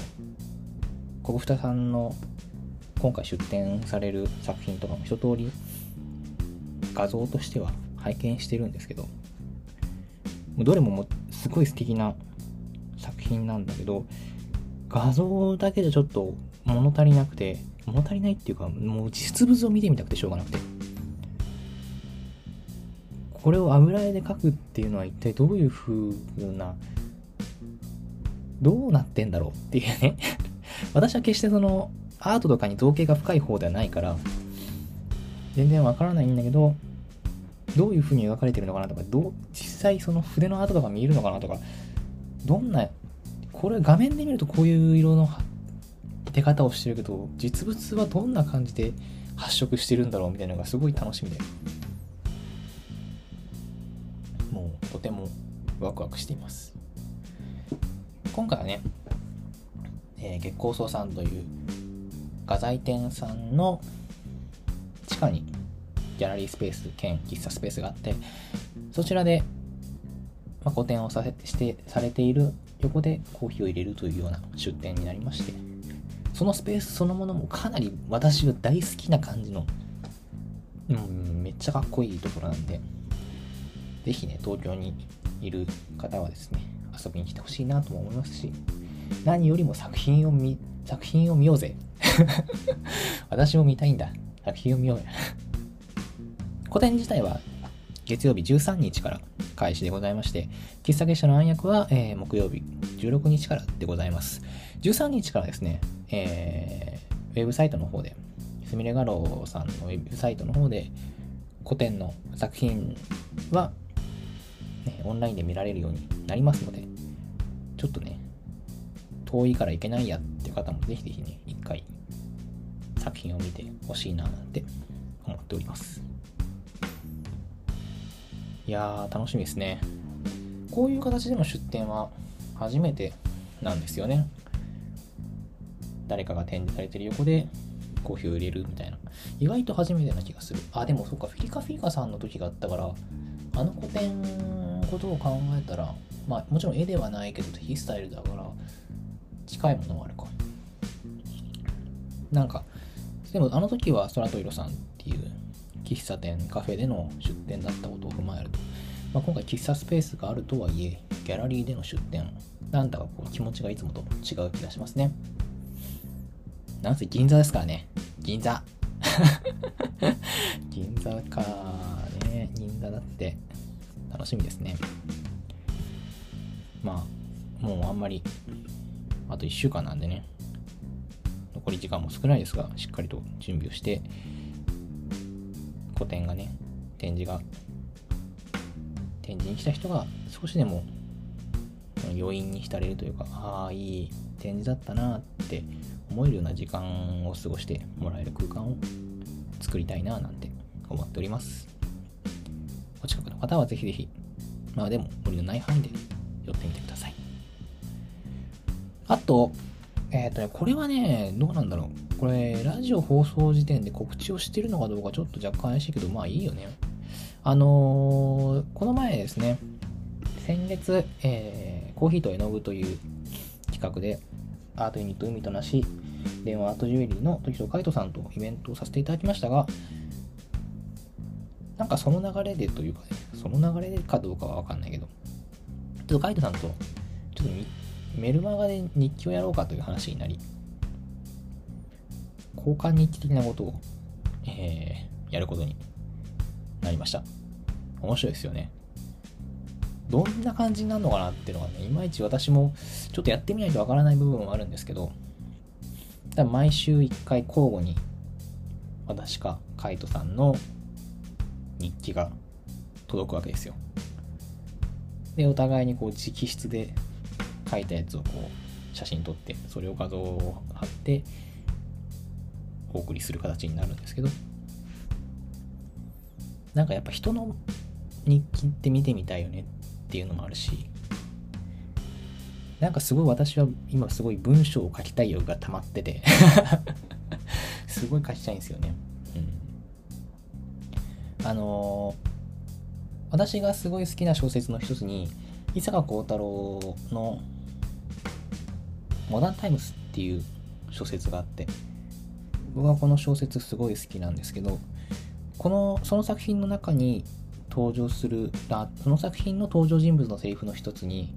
小二さんの今回出展される作品とかも一通り画像としては拝見してるんですけどどれももすごい素敵な作品なんだけど画像だけじゃちょっと物足りなくて、物足りないっていうか、もう実物を見てみたくてしょうがなくて。これを油絵で描くっていうのは一体どういう風な、どうなってんだろうっていうね 私は決してその、アートとかに造形が深い方ではないから、全然わからないんだけど、どういう風に描かれてるのかなとか、どう、実際その筆の跡とか見えるのかなとか、どんなこれ画面で見るとこういう色の出方をしてるけど実物はどんな感じで発色してるんだろうみたいなのがすごい楽しみで。もうとてもワクワクしています。今回はね、えー、月光荘さんという画材店さんの地下にギャラリースペース兼喫茶スペースがあってそちらで、まあ、個展をさせてしてされている横でコーヒーを入れるというような出店になりましてそのスペースそのものもかなり私が大好きな感じのうんめっちゃかっこいいところなんでぜひね東京にいる方はですね遊びに来てほしいなとも思いますし何よりも作品を見作品を見ようぜ。私も見たいんだ。作品を見ようや。個展自体は月曜日13日から開始でございまして、喫茶結社の暗躍は、えー、木曜日16日からでございます。13日からですね、えー、ウェブサイトの方で、すみれ画廊さんのウェブサイトの方で、古典の作品は、ね、オンラインで見られるようになりますので、ちょっとね、遠いからいけないやっていう方もぜひぜひね、一回作品を見てほしいなって思っております。いやー、楽しみですね。こういう形での出店は初めてなんですよね。誰かが展示されてる横でコーヒーを入れるみたいな。意外と初めてな気がする。あ、でもそっか、フィリカフィーカさんの時があったから、あの古典ことを考えたら、まあもちろん絵ではないけど、テキスタイルだから、近いものもあるか。なんか、でもあの時は空と色さんっていう喫茶店、カフェでの出店だったことを踏まえると、まあ、今回喫茶スペースがあるとはいえ、ギャラリーでの出店、なんだかこう気持ちがいつもと違う気がしますね。なんせ銀座ですからね。銀座。銀座かね。銀座だって楽しみですね。まあ、もうあんまり、あと1週間なんでね、残り時間も少ないですが、しっかりと準備をして、個展がね、展示が、展示に来た人が少しでも余韻に浸れるというか、ああ、いい展示だったなって思えるような時間を過ごしてもらえる空間を作りたいななんて思っております。お近くの方はぜひぜひ、まあでも無理のない範囲で寄ってみてください。あと、えっ、ー、とね、これはね、どうなんだろう。これ、ラジオ放送時点で告知をしてるのかどうかちょっと若干怪しいけど、まあいいよね。あのー、この前ですね、先月、えー、コーヒーと絵の具という企画で、アートユニット海となし、電話アートジュエリーの時とカイトさんとイベントをさせていただきましたが、なんかその流れでというかね、その流れかどうかはわかんないけど、ちょっとカイトさんと、ちょっとメルマガで日記をやろうかという話になり、交換日記的なことを、えー、やることになりました。面白いですよね。どんな感じになるのかなっていうのはね、いまいち私もちょっとやってみないとわからない部分はあるんですけど、だ毎週1回交互に私かカイトさんの日記が届くわけですよ。で、お互いにこう直筆で書いたやつをこう写真撮って、それを画像を貼ってお送りする形になるんですけど、なんかやっぱ人の日記って見てみたいよねっていうのもあるし、なんかすごい私は今すごい文章を書きたい欲が溜まってて すごい書きたいんですよね。うん。あのー、私がすごい好きな小説の一つに、伊坂幸太郎のモダンタイムスっていう小説があって、僕はこの小説すごい好きなんですけど、この、その作品の中に登場する、その作品の登場人物のセリフの一つに、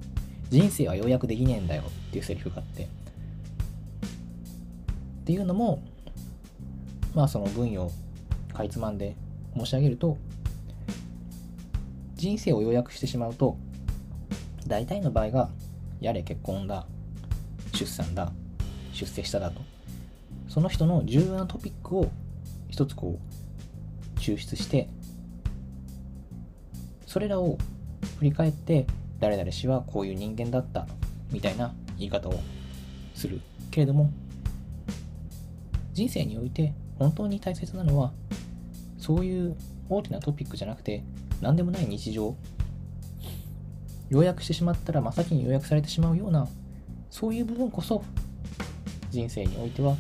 人生はようやくできねえんだよっていうセリフがあって、っていうのも、まあその分野をかいつまんで申し上げると、人生を要約してしまうと、大体の場合が、やれ結婚だ、出産だ、出世しただと、その人の重要なトピックを一つこう抽出してそれらを振り返って誰々氏はこういう人間だったみたいな言い方をするけれども人生において本当に大切なのはそういう大きなトピックじゃなくて何でもない日常要約してしまったら真っ先に要約されてしまうようなそういう部分こそ人生においては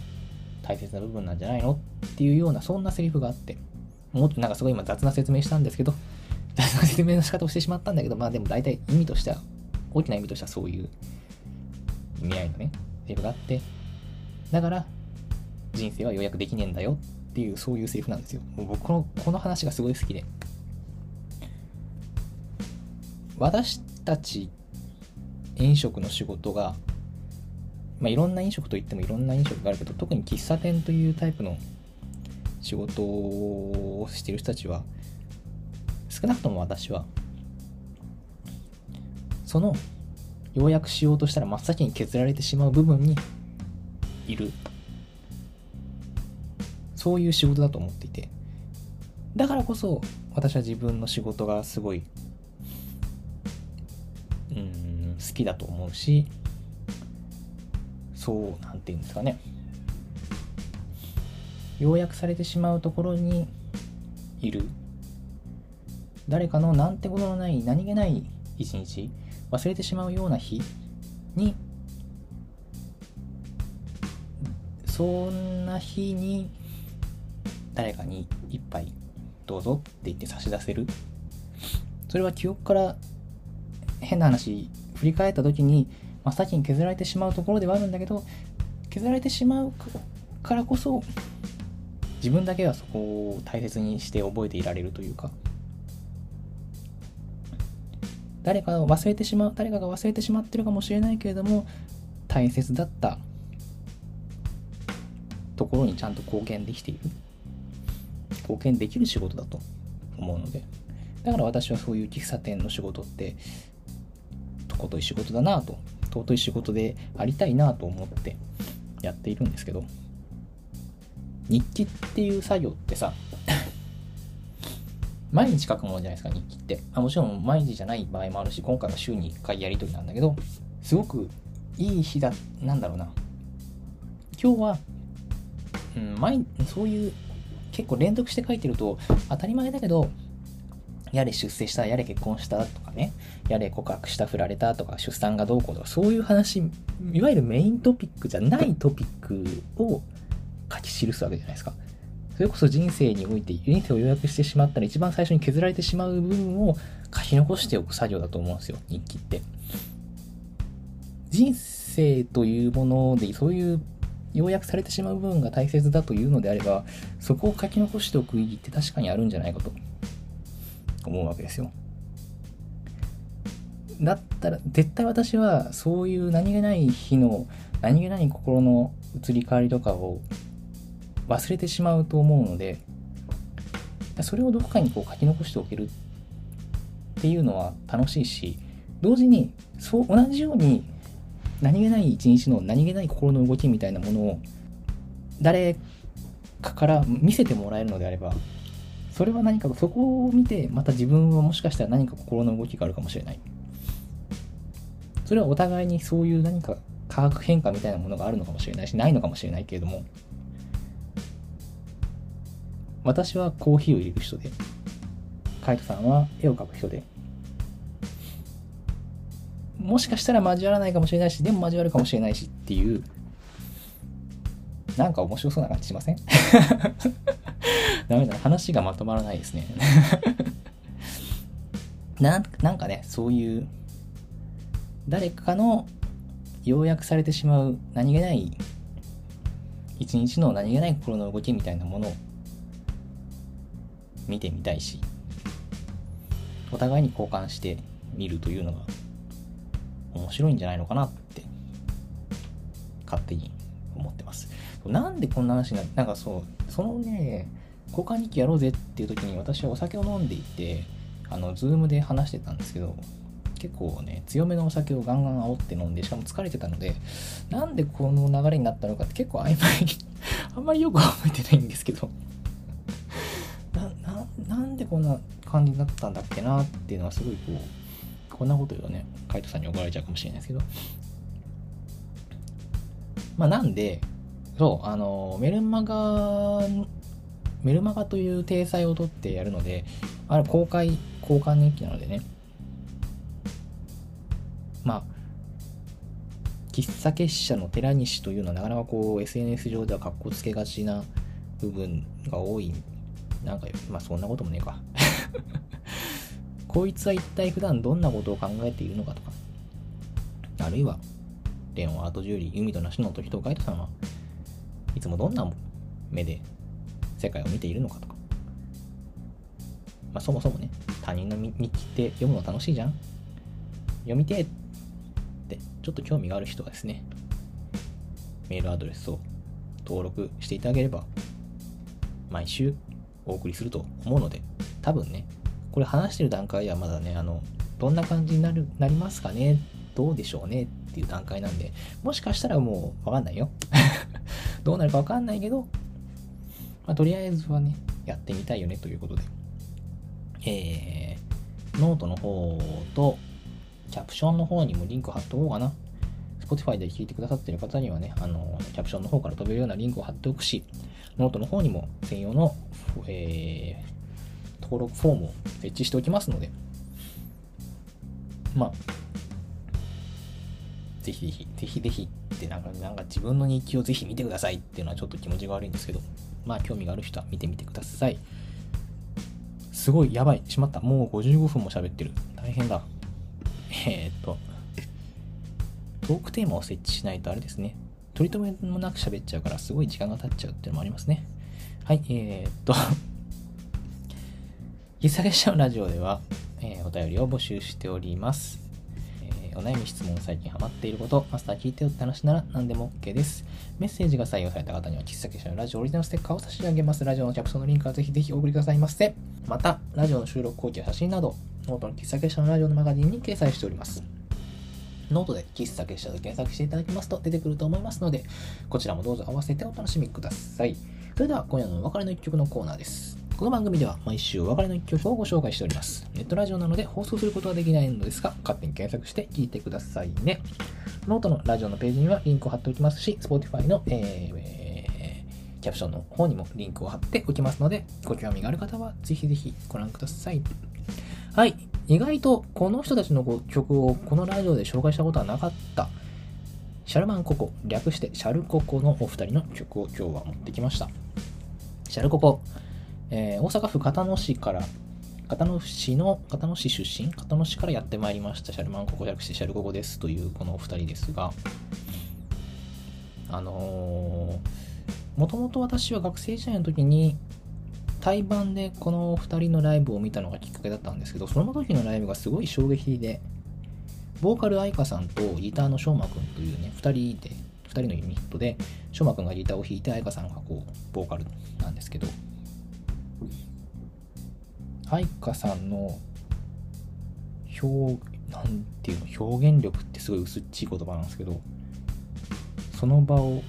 大切な部分なんじゃないの？っていうようなそんなセリフがあって。もっとなんかすごい今雑な説明したんですけど 雑な説明の仕方をしてしまったんだけどまあでも大体意味としては大きな意味としてはそういう意味合いのねセリフがあってだから人生は予約できねえんだよっていうそういうセリフなんですよ。もう僕このこの話がすごい好きで。私たち飲食の仕事がまあ、いろんな飲食といってもいろんな飲食があるけど特に喫茶店というタイプの仕事をしている人たちは少なくとも私はその要約しようとしたら真っ先に削られてしまう部分にいる。そういう仕事だと思っていて。だからこそ私は自分の仕事がすごいうん好きだと思うしそうなんて言うんですかね。要約されてしまうところにいる。誰かのなんてことのない何気ない一日忘れてしまうような日にそんな日に誰かに一杯どうぞって言って差し出せる。それは記憶から変な話振り返った時に真っ先に削られてしまうところではあるんだけど削られてしまうからこそ自分だけはそこを大切にして覚えていられるというか誰かを忘れてしまう誰かが忘れてしまってるかもしれないけれども大切だったところにちゃんと貢献できている。貢献できる仕事だと思うので。だから私はそういう喫茶店の仕事ってとことい仕事だなと尊い仕事でありたいなと思ってやっているんですけど日記っていう作業ってさ 毎日書くものじゃないですか、日記って。あもちろん毎日じゃない場合もあるし、今回は週に1回やりとりなんだけど、すごくいい日だ、なんだろうな。今日は、うん、毎そういう、結構連続して書いてると、当たり前だけど、やれ出世した、やれ結婚したとかね、やれ告白した、振られたとか、出産がどうこうとか、そういう話、いわゆるメイントピックじゃないトピックを書き記すわけじゃないですか。それこそ人生において、人生を予約してしまったら一番最初に削られてしまう部分を書き残しておく作業だと思うんですよ、日記って。人生というもので、そういう要約されてしまう部分が大切だというのであれば、そこを書き残しておく意義って確かにあるんじゃないかと思うわけですよ。だったら、絶対私はそういう何気ない日の、何気ない心の移り変わりとかを忘れてしまうと思うので、それをどこかにこう書き残しておけるっていうのは楽しいし、同時に、そう同じように何気ない一日の何気ない心の動きみたいなものを誰かから見せてもらえるのであれば、それは何かそこを見てまた自分はもしかしたら何か心の動きがあるかもしれない。それはお互いにそういう何か化学変化みたいなものがあるのかもしれないしないのかもしれないけれども私はコーヒーを入れる人でカイトさんは絵を描く人でもしかしたら交わらないかもしれないしでも交わるかもしれないしっていう なんか面白そうな感じしません？ダメだ、話がまとまらないですね。ななんかね、そういう、誰かの要約されてしまう何気ない、一日の何気ない心の動きみたいなものを見てみたいし、お互いに交換してみるというのが面白いんじゃないのかなって勝手に思ってます。なんでこんな話にななんかそう、そのね、交換日記やろうぜっていう時に私はお酒を飲んでいて、あの、ズームで話してたんですけど、結構ね、強めのお酒をガンガン煽って飲んで、しかも疲れてたので、なんでこの流れになったのかって結構曖昧 あんまりよく覚えてないんですけど。な、な、なんでこんな感じになったんだっけなっていうのはすごいこう、こんなこと言うとね、カイトさんに怒られちゃうかもしれないですけど、まあなんで、そう、あの、メルマガメルマガという体裁をとってやるので、あれ公開、交換日記なのでね、まあ、喫茶結社の寺西というのはなかなかこう SNS 上では格好つけがちな部分が多い。なんか、まあそんなこともねえか。こいつは一体普段どんなことを考えているのかとか、あるいは、レオンアートジュエリー、海と梨の時とガイドさんはいつもどんな目で世界を見ているのかとか。まあ、そもそもね、他人の日記って読むの楽しいじゃん読みてって、ちょっと興味がある人はですね、メールアドレスを登録していただければ、毎週お送りすると思うので、多分ね、これ話してる段階ではまだね、あの、どんな感じになるなりますかねどうでしょうねっていう段階なんで、もしかしたらもうわかんないよ。どうなるかわかんないけど、まあ、とりあえずはね、やってみたいよねということで、えー、ノートの方と、キャプションの方にもリンク貼っとこうかな。Spotify で聞いてくださってる方にはね、あの、キャプションの方から飛べるようなリンクを貼っておくし、ノートの方にも専用の、えー、登録フォームを設置しておきますので、まあ、ぜひぜひ、ぜひぜひってなんか、なんか自分の日記をぜひ見てくださいっていうのはちょっと気持ちが悪いんですけど、まあ興味がある人は見てみてください。すごい、やばい。しまった。もう55分も喋ってる。大変だ。えー、っと、トークテーマを設置しないとあれですね。取り留めもなく喋っちゃうから、すごい時間が経っちゃうっていうのもありますね。はい、えー、っと、喫茶列車のラジオでは、えー、お便りを募集しております。お悩み、質問、最近ハマっていること、マスター聞いてよって話なら何でも OK です。メッセージが採用された方には、喫茶結社のラジオオリジナルステッカーを差し上げます。ラジオのキャプションのリンクはぜひぜひお送りくださいませ。また、ラジオの収録後期や写真など、ノートの喫茶結社のラジオのマガジンに掲載しております。ノートで喫茶結社と検索していただきますと出てくると思いますので、こちらもどうぞ合わせてお楽しみください。それでは今夜のお別れの一曲のコーナーです。この番組では毎週お別れの一曲をご紹介しております。ネットラジオなので放送することはできないのですが、勝手に検索して聞いてくださいね。ノートのラジオのページにはリンクを貼っておきますし、Spotify の、えーえーキャプションの方にもリンクを貼っておきますので、ご興味がある方はぜひぜひご覧ください。はい。意外とこの人たちの曲をこのラジオで紹介したことはなかった。シャルマンココ、略してシャルココのお二人の曲を今日は持ってきました。シャルココ、えー大阪府片野市から、片野市の、片野市出身片野市からやってまいりました、シャルマンココ略してシャルココですというこのお二人ですが、あのー、もともと私は学生時代の時に、対バンでこのお二人のライブを見たのがきっかけだったんですけど、その時のライブがすごい衝撃で、ボーカル愛花さんとギターの翔馬くんというね、2人で、2人のユニットで、翔馬くんがギターを弾いて愛花さんがこう、ボーカルなんですけど、愛花さんの表、なんていうの、表現力ってすごい薄っちい言葉なんですけど、その場を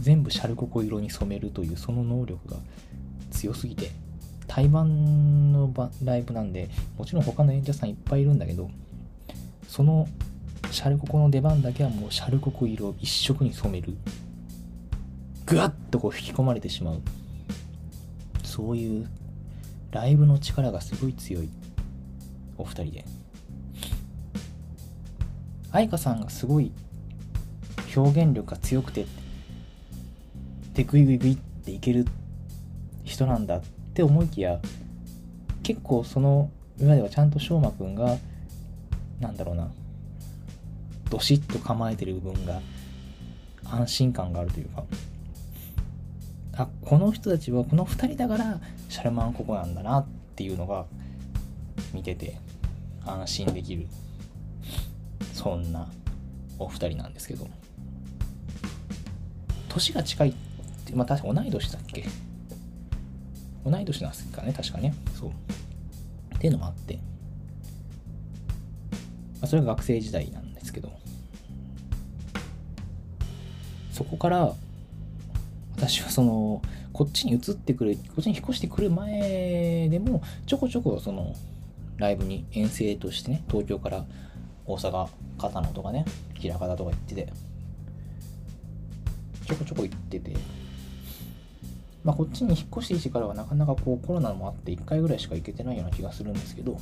全部シャルココ色に染めるというその能力が強すぎて対バンのライブなんでもちろん他の演者さんいっぱいいるんだけどそのシャルココの出番だけはもうシャルココ色一色に染める。ぐわっとこう引き込まれてしまう。そういうライブの力がすごい強い。お二人で。愛花さんがすごい表現力が強くてでグイグイグイっていける人なんだって思いきや結構その裏ではちゃんと翔馬くんがなんだろうなどしっと構えてる部分が安心感があるというか。あこの人たちはこの2人だからシャルマンココなんだなっていうのが見てて安心できるそんなお二人なんですけど。年が近いってまあ確か同い年だっけ？同い年なんですかね確かね。そう。っていうのもあって、まあ、それが学生時代なんですけど。そこから私はそのこっちに移ってくるこっちに引っ越してくる前でもちょこちょこそのライブに遠征としてね東京から大阪片野とかね枚方とか行っててちょこちょこ行ってて。まあこっちに引っ越してきてからはなかなかこうコロナもあって1回ぐらいしか行けてないような気がするんですけど。うん。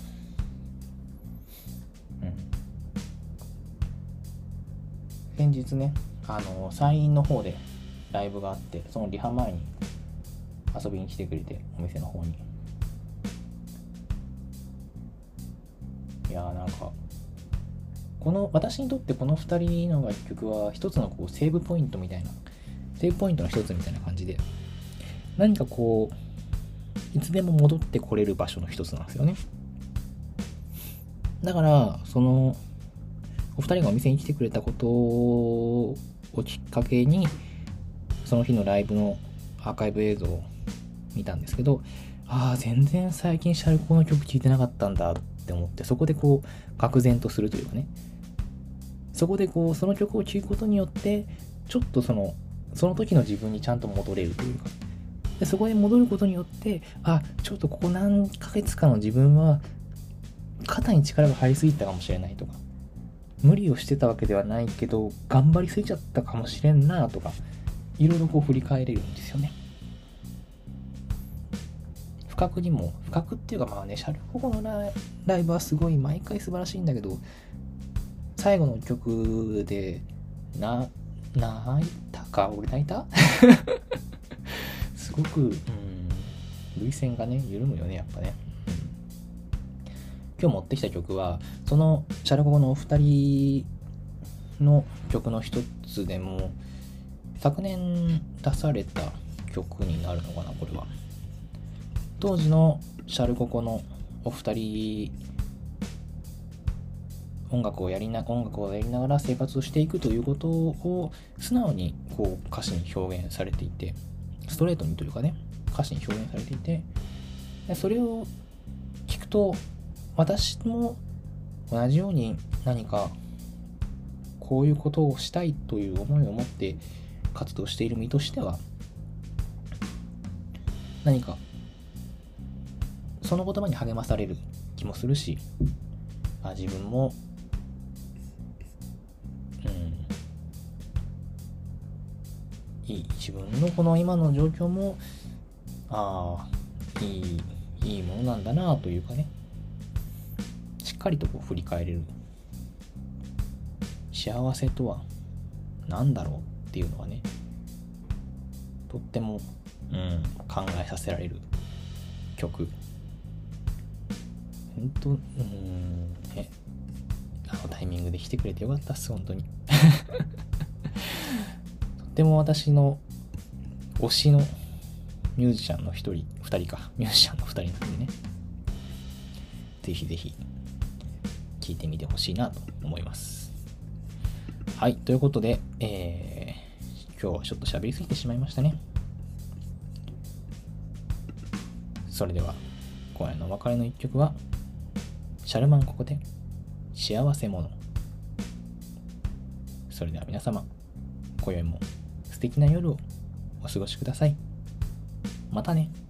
先日ねあの山陰の方でライブがあってそのリハ前に遊びに来てくれてお店の方に。いやーなんかこの私にとってこの2人の楽曲は一つのこうセーブポイントみたいなセーブポイントの一つみたいな感じで何かこういつでも戻ってこれる場所の一つなんですよね。だからそのお二人がお店に来てくれたことをきっかけにその日のライブのアーカイブ映像を見たんですけどああ全然最近シャルコの曲聴いてなかったんだって思ってそこでこう愕然とするというかね。そこでこうその曲を聴くことによってちょっとそのその時の自分にちゃんと戻れるというか。でそこで戻ることによってあちょっとここ何ヶ月かの自分は肩に力が入りすぎたかもしれないとか。無理をしてたわけではないけど頑張りすぎちゃったかもしれんなとか。いろいろこう振り返れるんですよね。不覚にも不覚っていうかまあねシャルココのライブはすごい毎回素晴らしいんだけど最後の曲でな泣いたか？俺泣いた？すごく、うん、涙腺がね緩むよねやっぱね、今日持ってきた曲はそのシャルココのお二人の曲の一つでも昨年出された曲になるのかなこれは。当時のシャルココのお二人音楽をやりな音楽をやりながら生活をしていくということを素直にこう歌詞に表現されていてストレートにというかね歌詞に表現されていてそれを聞くと私も同じように何かこういうことをしたいという思いを持って活動している身としては何かその言葉に励まされる気もするしあ自分もうんいい自分のこの今の状況もああいいいいものなんだなというかねしっかりとこう振り返れる。幸せとは何だろう。っていうのはねとっても、うん、考えさせられる曲。本当うんねあのタイミングで来てくれてよかったっす本当に。とっても私の推しのミュージシャンの一人二人か。ミュージシャンの二人なんでね。ぜひぜひ聞いてみてほしいなと思います。はいということで、えー、今日はちょっと喋りすぎてしまいましたね。それでは今夜のお別れの一曲はシャルマンここで幸せ者。それでは皆様今宵も素敵な夜をお過ごしください。またね。